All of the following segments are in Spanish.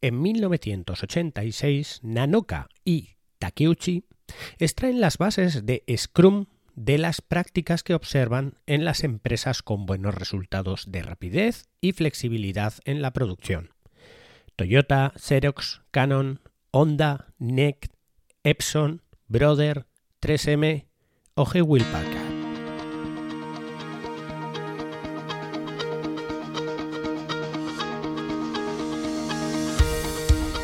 en 1986 Nanoka y Takeuchi extraen las bases de Scrum de las prácticas que observan en las empresas con buenos resultados de rapidez y flexibilidad en la producción. Toyota, Xerox, Canon, Honda, NEC, Epson, Brother, 3M o G.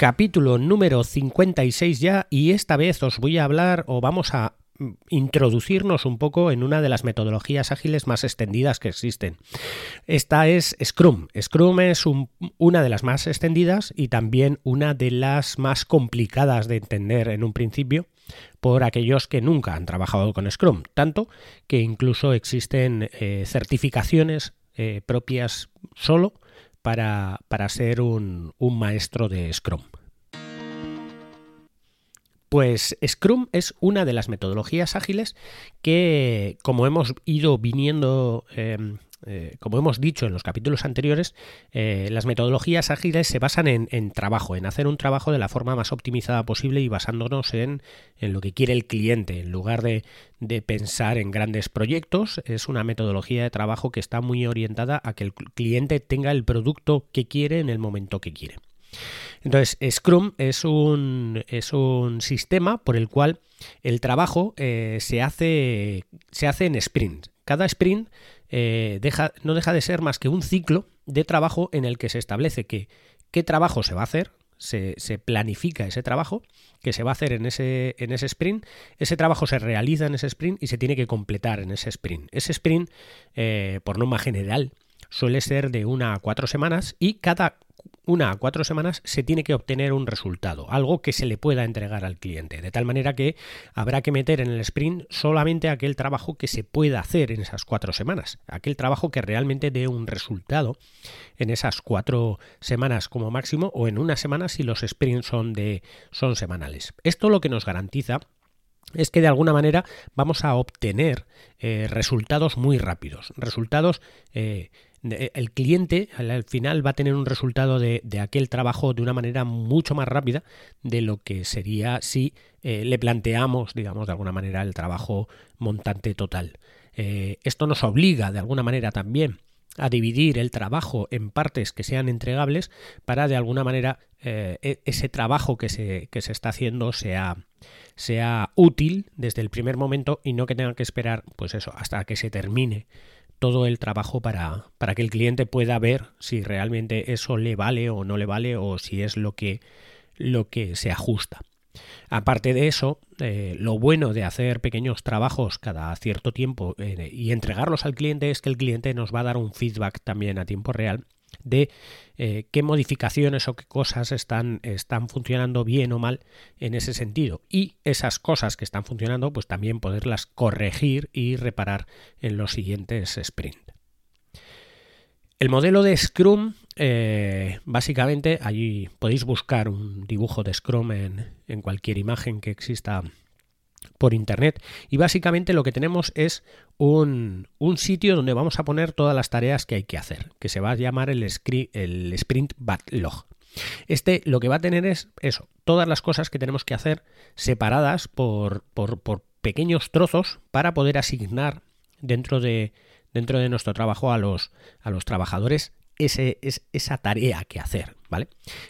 Capítulo número 56 ya y esta vez os voy a hablar o vamos a mm, introducirnos un poco en una de las metodologías ágiles más extendidas que existen. Esta es Scrum. Scrum es una de las más extendidas y también una de las más complicadas de entender en un principio por aquellos que nunca han trabajado con Scrum, tanto que incluso existen eh, certificaciones eh, propias solo para, ser un, un maestro de Scrum. Pues Scrum es una de las metodologías ágiles que, como hemos ido viniendo, em, eh, como hemos dicho en los capítulos anteriores, eh, las metodologías ágiles se basan en, trabajo, en hacer un trabajo de la forma más optimizada posible y basándonos en, lo que quiere el cliente. En lugar de, pensar en grandes proyectos, es una metodología de trabajo que está muy orientada a que el cliente tenga el producto que quiere en el momento que quiere. Entonces, Scrum es un, es un sistema por el cual el trabajo eh, se, hace, se hace en sprint. Cada sprint eh, deja, no deja de ser más que un ciclo de trabajo en el que se establece qué trabajo se va a hacer, se, planifica ese trabajo que se va a hacer en ese, en ese sprint, ese trabajo se realiza en ese sprint y se tiene que completar en ese sprint. Ese sprint, eh, por norma general, suele ser de una a cuatro semanas y cada una a cuatro semanas se tiene que obtener un resultado, algo que se le pueda entregar al cliente, de tal manera que habrá que meter en el sprint solamente aquel trabajo que se pueda hacer en esas cuatro semanas, aquel trabajo que realmente dé un resultado en esas cuatro semanas como máximo o en una semana si los sprints son, de, son semanales. Esto lo que nos garantiza es que de alguna manera vamos a obtener eh, resultados muy rápidos, resultados eh, el cliente al final va a tener un resultado de, aquel trabajo de una manera mucho más rápida de lo que sería si eh, le planteamos, digamos, de alguna manera el trabajo montante total. Esto nos obliga de alguna manera también a dividir el trabajo en partes que sean entregables para de alguna manera e, ese trabajo que se, que se está haciendo sea, sea útil desde el primer momento y no que tenga que esperar pues eso hasta que se termine todo el trabajo para, para, que el cliente pueda ver si realmente eso le vale o no le vale o si es lo que, lo que se ajusta. Aparte de eso, eh, lo bueno de hacer pequeños trabajos cada cierto tiempo eh, y entregarlos al cliente es que el cliente nos va a dar un feedback también a tiempo real de eh, qué modificaciones o qué cosas están, están funcionando bien o mal en ese sentido. Y esas cosas que están funcionando, pues también poderlas corregir y reparar en los siguientes sprint. El modelo de Scrum, eh, básicamente, allí podéis buscar un dibujo de Scrum en, cualquier imagen que exista por internet y básicamente lo que tenemos es un, sitio donde vamos a poner todas las tareas que hay que hacer, que se va a llamar el, el sprint backlog. Este lo que va a tener es eso, todas las cosas que tenemos que hacer separadas por, por, pequeños trozos para poder asignar dentro de, dentro de nuestro trabajo a los, a los trabajadores es, esa tarea que hacer, ¿vale?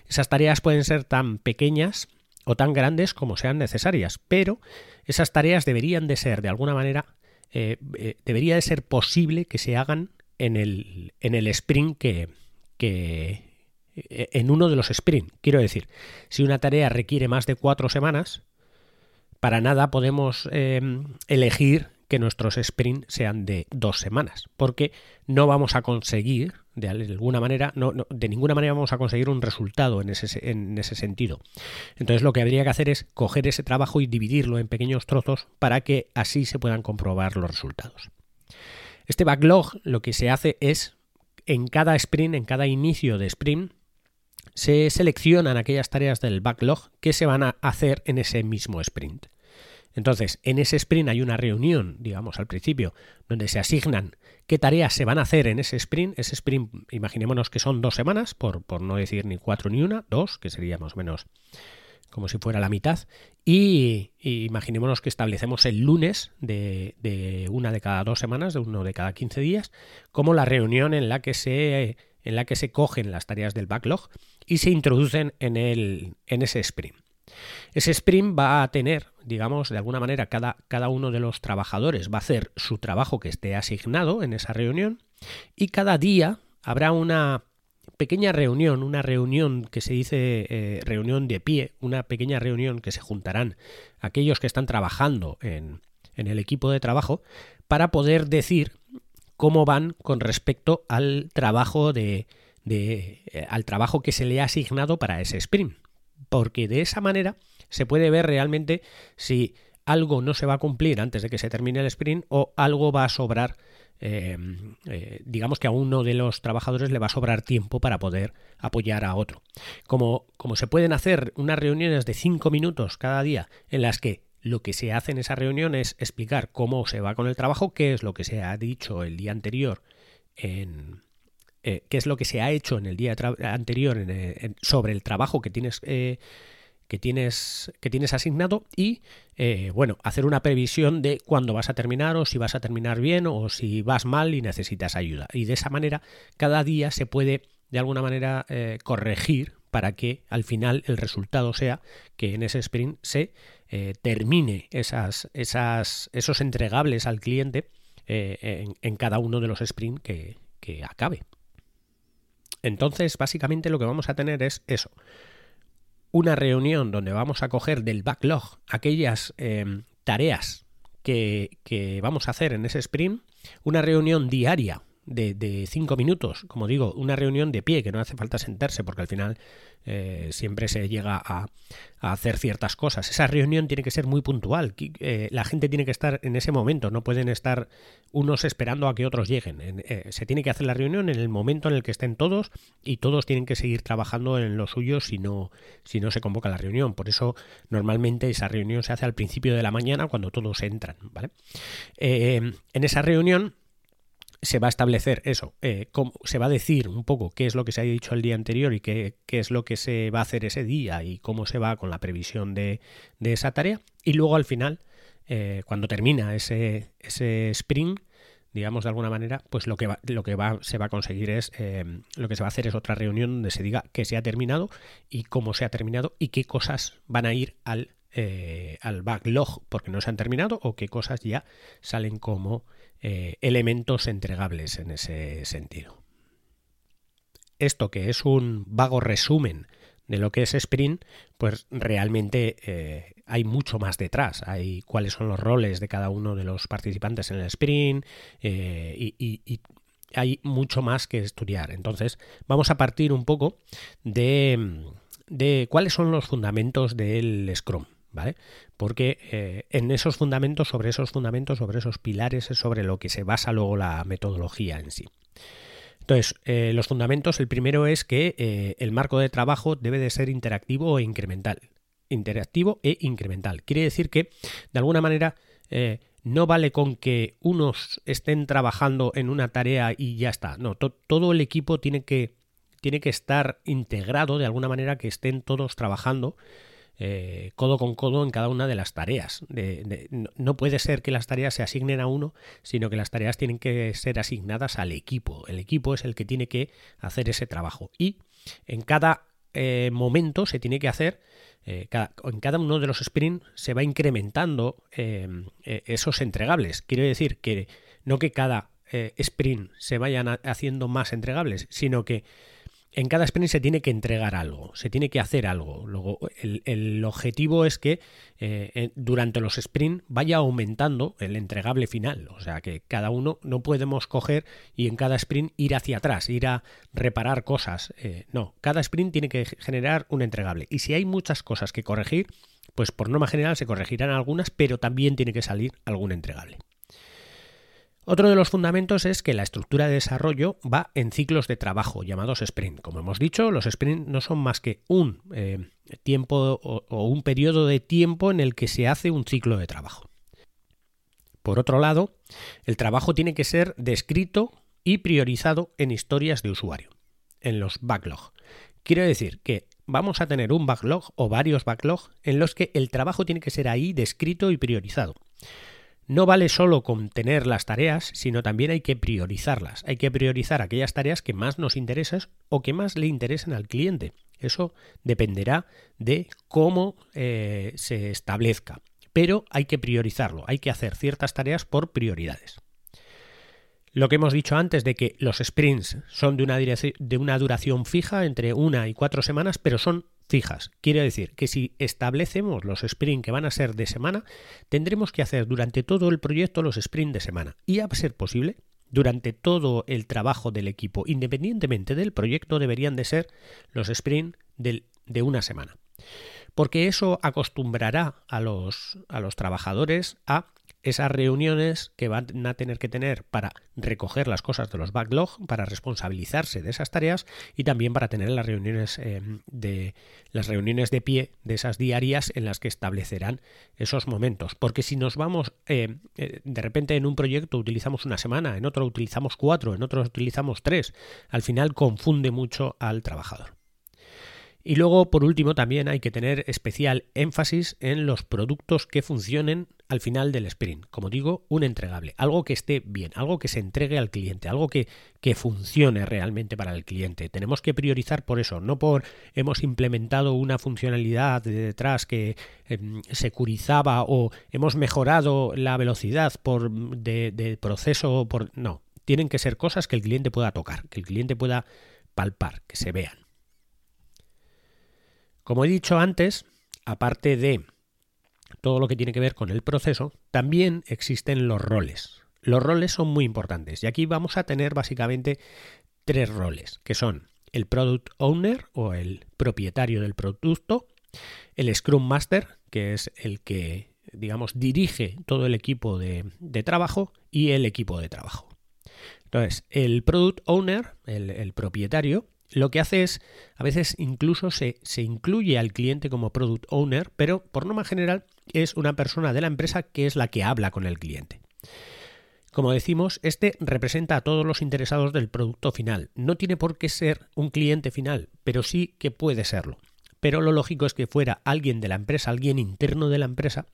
Esas tareas pueden ser tan pequeñas o tan grandes como sean necesarias, pero esas tareas deberían de ser de alguna manera, eh, eh, debería de ser posible que se hagan en el, en el sprint que, eh, en uno de los sprint. Quiero decir, si una tarea requiere más de cuatro semanas, para nada podemos elegir que nuestros sprint sean de dos semanas, porque no vamos a conseguir de alguna manera, no, de ninguna manera vamos a conseguir un resultado en ese, en ese sentido. Entonces lo que habría que hacer es coger ese trabajo y dividirlo en pequeños trozos para que así se puedan comprobar los resultados. Este backlog lo que se hace es en cada sprint, en cada inicio de sprint, se seleccionan aquellas tareas del backlog que se van a hacer en ese mismo sprint. Entonces, en ese sprint hay una reunión, digamos, al principio, donde se asignan qué tareas se van a hacer en ese sprint. Ese sprint, imaginémonos que son dos semanas, por, por no decir ni cuatro ni una, dos, que sería más o menos como si fuera la mitad. Y, imaginémonos que establecemos el lunes de, de, una de cada dos semanas, de uno de cada 15 días, como la reunión en la que se, en la que se cogen las tareas del backlog y se introducen en, el, en ese sprint. Ese sprint va a tener, digamos, de alguna manera, cada, cada uno de los trabajadores va a hacer su trabajo que esté asignado en esa reunión y cada día habrá una pequeña reunión, una reunión que se dice eh, reunión de pie, una pequeña reunión que se juntarán aquellos que están trabajando en, en el equipo de trabajo para poder decir cómo van con respecto al trabajo de, de eh, al trabajo que se le ha asignado para ese sprint porque de esa manera se puede ver realmente si algo no se va a cumplir antes de que se termine el sprint o algo va a sobrar, eh, eh, digamos que a uno de los trabajadores le va a sobrar tiempo para poder apoyar a otro. Como, como se pueden hacer unas reuniones de cinco minutos cada día en las que lo que se hace en esa reunión es explicar cómo se va con el trabajo, qué es lo que se ha dicho el día anterior en, eh, qué es lo que se ha hecho en el día anterior eh, sobre el trabajo que tienes, eh, que tienes, que tienes asignado y, bueno, hacer una previsión de cuándo vas a terminar o si vas a terminar bien o si vas mal y necesitas ayuda. Y de esa manera, cada día se puede, de alguna manera, corregir para que al final el resultado sea que en ese sprint se termine esas, esos entregables al cliente en, cada uno de los sprints que acabe. Entonces, básicamente lo que vamos a tener es eso. Una reunión donde vamos a coger del backlog aquellas em, tareas que, vamos a hacer en ese sprint, una reunión diaria de, cinco minutos, como digo, una reunión de pie, que no hace falta sentarse porque al final eh, siempre se llega a, hacer ciertas cosas. Esa reunión tiene que ser muy puntual, eh, la gente tiene que estar en ese momento, no pueden estar unos esperando a que otros lleguen. Eh, se tiene que hacer la reunión en el momento en el que estén todos y todos tienen que seguir trabajando en lo suyo si no, si no se convoca la reunión. Por eso normalmente esa reunión se hace al principio de la mañana cuando todos entran. ¿vale? en esa reunión se va a establecer eso, eh, se va a decir un poco qué es lo que se ha dicho el día anterior y qué, es lo que se va a hacer ese día y cómo se va con la previsión de, esa tarea. Y luego al final, eh, cuando termina ese, sprint, digamos de alguna manera, pues lo que, va, lo que va, se va a conseguir es, eh, lo que se va a hacer es otra reunión donde se diga que se ha terminado y cómo se ha terminado y qué cosas van a ir al, al backlog porque no se han terminado o qué cosas ya salen como eh, elementos entregables en ese sentido. Esto que es un vago resumen de lo que es Sprint, pues realmente eh, hay mucho más detrás. Hay cuáles son los roles de cada uno de los participantes en el Sprint eh, y, hay mucho más que estudiar. Entonces, vamos a partir un poco de, de cuáles son los fundamentos del Scrum. ¿Vale? Porque eh, en esos fundamentos, sobre esos fundamentos, sobre esos pilares, es sobre lo que se basa luego la metodología en sí. Entonces, eh, los fundamentos, el primero es que eh, el marco de trabajo debe de ser interactivo e incremental. Interactivo e incremental. Quiere decir que, de alguna manera, no vale con que unos estén trabajando en una tarea y ya está. No, todo el equipo tiene que, tiene que estar integrado de alguna manera, que estén todos trabajando eh, codo con codo en cada una de las tareas. no, puede ser que las tareas se asignen a uno, sino que las tareas tienen que ser asignadas al equipo. El equipo es el que tiene que hacer ese trabajo. Y en cada eh, momento se tiene que hacer, eh, en cada uno de los sprints se va incrementando esos entregables. Quiero decir que no que cada sprint se vayan haciendo más entregables, sino que en cada sprint se tiene que entregar algo, se tiene que hacer algo. Luego, el, objetivo es que eh, durante los sprint vaya aumentando el entregable final. O sea, que cada uno no podemos coger y en cada sprint ir hacia atrás, ir a reparar cosas. Eh, no, cada sprint tiene que generar un entregable. Y si hay muchas cosas que corregir, pues por norma general se corregirán algunas, pero también tiene que salir algún entregable. Otro de los fundamentos es que la estructura de desarrollo va en ciclos de trabajo llamados sprint. Como hemos dicho, los sprint no son más que un eh, tiempo o, un periodo de tiempo en el que se hace un ciclo de trabajo. Por otro lado, el trabajo tiene que ser descrito y priorizado en historias de usuario, en los backlog. Quiero decir que vamos a tener un backlog o varios backlogs en los que el trabajo tiene que ser ahí descrito y priorizado. No vale solo con tener las tareas, sino también hay que priorizarlas. Hay que priorizar aquellas tareas que más nos interesan o que más le interesen al cliente. Eso dependerá de cómo eh, se establezca. Pero hay que priorizarlo, hay que hacer ciertas tareas por prioridades. Lo que hemos dicho antes de que los sprints son de una duración fija entre una y cuatro semanas, pero son fijas. Quiere decir que si establecemos los sprints que van a ser de semana, tendremos que hacer durante todo el proyecto los sprints de semana. Y a ser posible, durante todo el trabajo del equipo, independientemente del proyecto, deberían de ser los sprints de una semana. Porque eso acostumbrará a los, a los trabajadores a esas reuniones que van a tener que tener para recoger las cosas de los backlog, para responsabilizarse de esas tareas y también para tener las reuniones eh, de las reuniones de pie de esas diarias en las que establecerán esos momentos. Porque si nos vamos eh, eh, de repente en un proyecto utilizamos una semana, en otro utilizamos cuatro, en otro utilizamos tres, al final confunde mucho al trabajador. Y luego, por último, también hay que tener especial énfasis en los productos que funcionen al final del sprint. Como digo, un entregable, algo que esté bien, algo que se entregue al cliente, algo que, que funcione realmente para el cliente. Tenemos que priorizar por eso, no por hemos implementado una funcionalidad de detrás que em, securizaba o hemos mejorado la velocidad por, de, de proceso. Por, no, tienen que ser cosas que el cliente pueda tocar, que el cliente pueda palpar, que se vean. Como he dicho antes, aparte de todo lo que tiene que ver con el proceso, también existen los roles. Los roles son muy importantes y aquí vamos a tener básicamente tres roles, que son el Product Owner o el propietario del producto, el Scrum Master, que es el que, digamos, dirige todo el equipo de, trabajo y el equipo de trabajo. Entonces, el Product Owner, el propietario, lo que hace es, a veces incluso se, se, incluye al cliente como product owner, pero por norma general es una persona de la empresa que es la que habla con el cliente. Como decimos, este representa a todos los interesados del producto final. No tiene por qué ser un cliente final, pero sí que puede serlo. Pero lo lógico es que fuera alguien de la empresa, alguien interno de la empresa,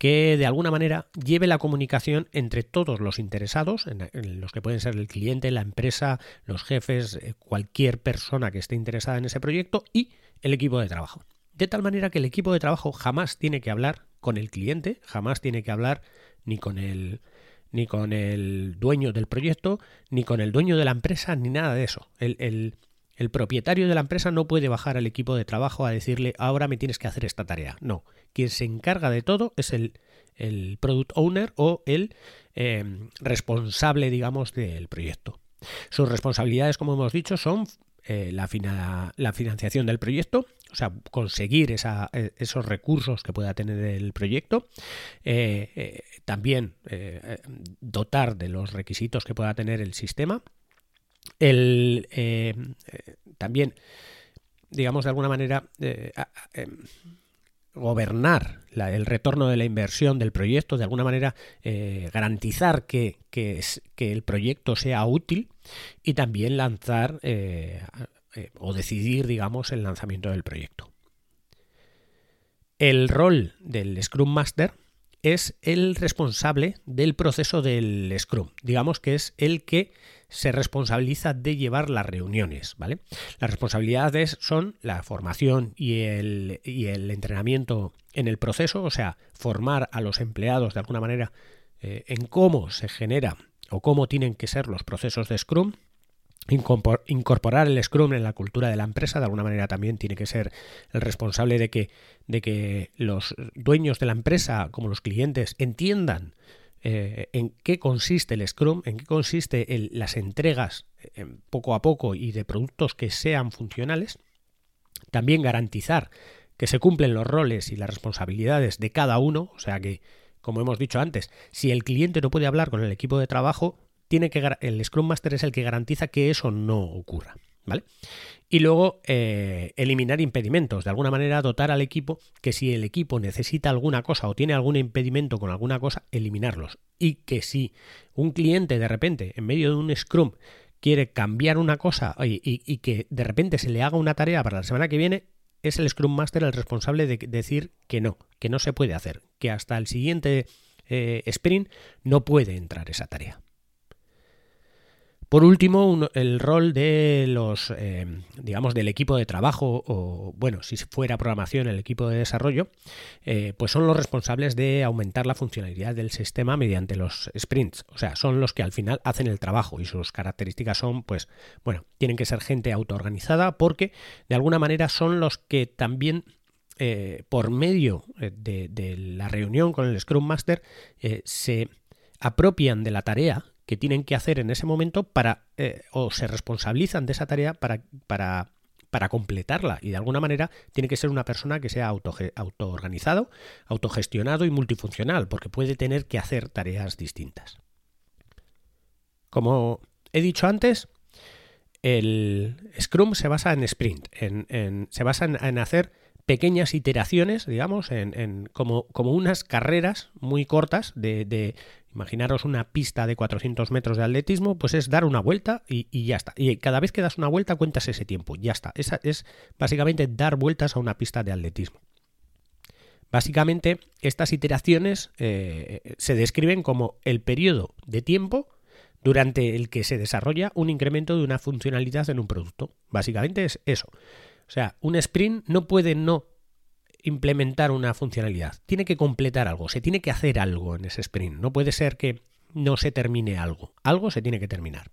que de alguna manera lleve la comunicación entre todos los interesados, en, los que pueden ser el cliente, la empresa, los jefes, eh, cualquier persona que esté interesada en ese proyecto y el equipo de trabajo. De tal manera que el equipo de trabajo jamás tiene que hablar con el cliente, jamás tiene que hablar ni con el ni con el dueño del proyecto, ni con el dueño de la empresa, ni nada de eso. El, el, el propietario de la empresa no puede bajar al equipo de trabajo a decirle ahora me tienes que hacer esta tarea. No, quien se encarga de todo es el, product owner o el em, responsable, digamos, del proyecto. Sus responsabilidades, como hemos dicho, son eh, la, financiación del proyecto, o sea, conseguir e, esos recursos que pueda tener el proyecto, eh, eh, también dotar de los requisitos que pueda tener el sistema, el, eh, eh, también, digamos, de alguna manera, eh, gobernar el retorno de la inversión del proyecto, de alguna manera garantizar que, que, el proyecto sea útil y también lanzar o decidir, digamos, el lanzamiento del proyecto. El rol del Scrum Master es el responsable del proceso del Scrum. Digamos que es el que se responsabiliza de llevar las reuniones, ¿vale? Las responsabilidades son la formación y el, y el entrenamiento en el proceso, o sea, formar a los empleados de alguna manera eh, en cómo se genera o cómo tienen que ser los procesos de Scrum, incorporar el Scrum en la cultura de la empresa, de alguna manera también tiene que ser el responsable de que, de que los dueños de la empresa, como los clientes, entiendan eh, en qué consiste el Scrum, en qué consiste las entregas eh, poco a poco y de productos que sean funcionales. También garantizar que se cumplen los roles y las responsabilidades de cada uno, o sea que, como hemos dicho antes, si el cliente no puede hablar con el equipo de trabajo, tiene que el Scrum Master es el que garantiza que eso no ocurra. ¿Vale? Y luego eh, eliminar impedimentos, de alguna manera dotar al equipo que si el equipo necesita alguna cosa o tiene algún impedimento con alguna cosa, eliminarlos. Y que si un cliente de repente, en medio de un Scrum, quiere cambiar una cosa y, que de repente se le haga una tarea para la semana que viene, es el Scrum Master el responsable de decir que no, que no se puede hacer, que hasta el siguiente eh, sprint no puede entrar esa tarea. Por último, el rol de los, eh, digamos, del equipo de trabajo o, bueno, si fuera programación, el equipo de desarrollo, eh, pues son los responsables de aumentar la funcionalidad del sistema mediante los sprints. O sea, son los que al final hacen el trabajo y sus características son, pues, bueno, tienen que ser gente autoorganizada porque de alguna manera son los que también eh, por medio de, de, la reunión con el Scrum Master se apropian de la tarea que tienen que hacer en ese momento para, eh, o se responsabilizan de esa tarea para, para, para, completarla. Y de alguna manera tiene que ser una persona que sea auto, autoorganizado, autogestionado y multifuncional, porque puede tener que hacer tareas distintas. Como he dicho antes, el Scrum se basa en sprint, en, se basa en, hacer pequeñas iteraciones, digamos, en, como, como, unas carreras muy cortas de, Imaginaros una pista de 400 metros de atletismo, pues es dar una vuelta y, ya está. Y cada vez que das una vuelta cuentas ese tiempo, ya está. Esa es básicamente dar vueltas a una pista de atletismo. Básicamente, estas iteraciones eh, se describen como el periodo de tiempo durante el que se desarrolla un incremento de una funcionalidad en un producto. Básicamente es eso. O sea, un sprint no puede no implementar una funcionalidad, tiene que completar algo, se tiene que hacer algo en ese sprint. No puede ser que no se termine algo, algo se tiene que terminar.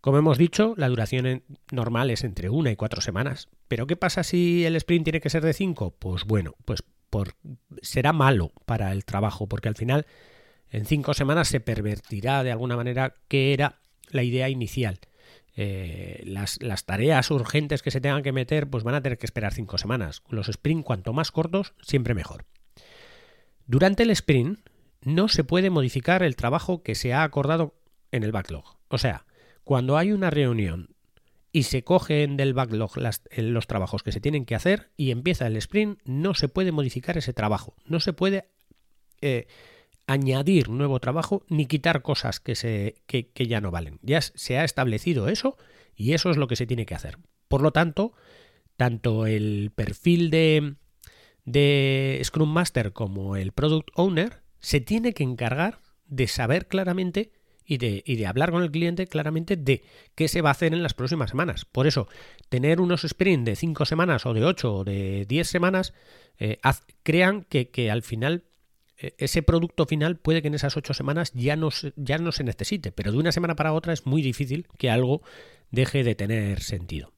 Como hemos dicho, la duración normal es entre una y cuatro semanas. Pero ¿qué pasa si el sprint tiene que ser de cinco? Pues bueno, pues por, será malo para el trabajo, porque al final en cinco semanas se pervertirá de alguna manera que era la idea inicial. Eh, las, tareas urgentes que se tengan que meter, pues van a tener que esperar cinco semanas. Los sprint, cuanto más cortos, siempre mejor. Durante el sprint, no se puede modificar el trabajo que se ha acordado en el backlog. O sea, cuando hay una reunión y se cogen del backlog los trabajos que se tienen que hacer y empieza el sprint, no se puede modificar ese trabajo. No se puede eh, añadir nuevo trabajo ni quitar cosas que, se, que, ya no valen. Ya se ha establecido eso y eso es lo que se tiene que hacer. Por lo tanto, tanto el perfil de, de Scrum Master como el Product Owner se tiene que encargar de saber claramente y de, y de, hablar con el cliente claramente de qué se va a hacer en las próximas semanas. Por eso, tener unos sprint de 5 semanas o de 8 o de 10 semanas eh, crean que, que, al final ese producto final puede que en esas ocho semanas ya no, ya no se necesite, pero de una semana para otra es muy difícil que algo deje de tener sentido.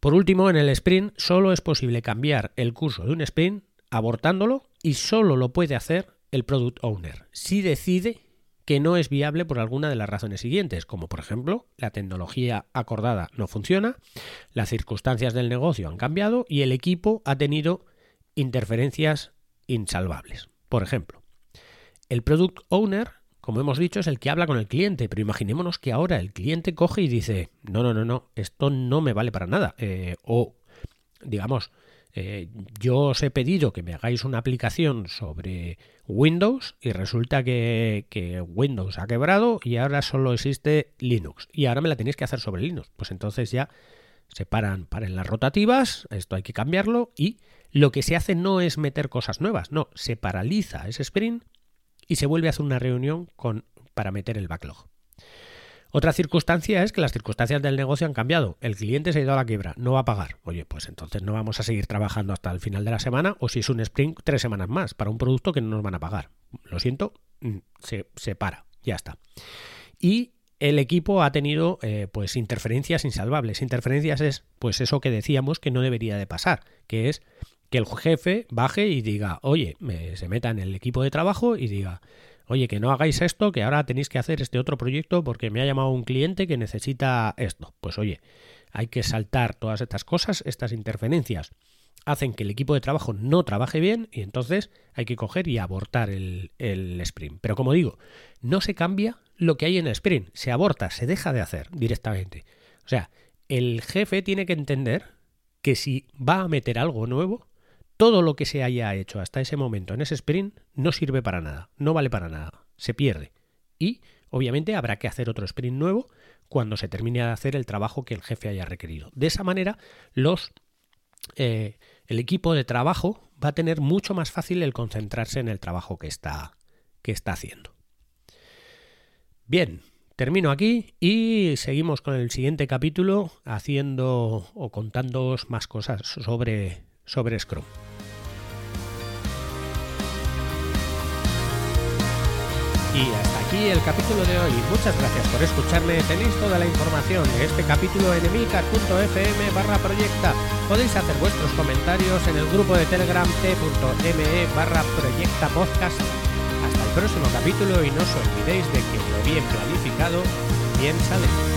Por último, en el sprint solo es posible cambiar el curso de un sprint abortándolo y solo lo puede hacer el product owner si decide que no es viable por alguna de las razones siguientes, como por ejemplo la tecnología acordada no funciona, las circunstancias del negocio han cambiado y el equipo ha tenido interferencias insalvables. Por ejemplo, el product owner, como hemos dicho, es el que habla con el cliente, pero imaginémonos que ahora el cliente coge y dice, no, no, no, no, esto no me vale para nada. Eh, o, digamos, eh, yo os he pedido que me hagáis una aplicación sobre Windows y resulta que, que, Windows ha quebrado y ahora solo existe Linux y ahora me la tenéis que hacer sobre Linux. Pues entonces ya se paran, paren las rotativas, esto hay que cambiarlo y lo que se hace no es meter cosas nuevas, no, se paraliza ese sprint y se vuelve a hacer una reunión con, para meter el backlog. Otra circunstancia es que las circunstancias del negocio han cambiado. El cliente se ha ido a la quiebra, no va a pagar. Oye, pues entonces no vamos a seguir trabajando hasta el final de la semana o si es un sprint, tres semanas más para un producto que no nos van a pagar. Lo siento, mm, se, para, ya está. Y el equipo ha tenido eh, pues interferencias insalvables. Interferencias es pues eso que decíamos que no debería de pasar, que es que el jefe baje y diga, oye, se meta en el equipo de trabajo y diga, oye, que no hagáis esto, que ahora tenéis que hacer este otro proyecto porque me ha llamado un cliente que necesita esto. Pues oye, hay que saltar todas estas cosas, estas interferencias hacen que el equipo de trabajo no trabaje bien y entonces hay que coger y abortar el, el, sprint. Pero como digo, no se cambia lo que hay en el sprint, se aborta, se deja de hacer directamente. O sea, el jefe tiene que entender que si va a meter algo nuevo, todo lo que se haya hecho hasta ese momento en ese sprint no sirve para nada, no vale para nada, se pierde. Y obviamente habrá que hacer otro sprint nuevo cuando se termine de hacer el trabajo que el jefe haya requerido. De esa manera, los eh, el equipo de trabajo va a tener mucho más fácil el concentrarse en el trabajo que está, que está haciendo. Bien, termino aquí y seguimos con el siguiente capítulo haciendo o contándoos más cosas sobre, sobre Scrum. Y hasta aquí el capítulo de hoy. Muchas gracias por escucharme. Tenéis toda la información de este capítulo en emilcar.fm barra proyecta. Podéis hacer vuestros comentarios en el grupo de telegram t.me barra proyecta podcast. Hasta el próximo capítulo y no os olvidéis de que lo bien planificado bien sale.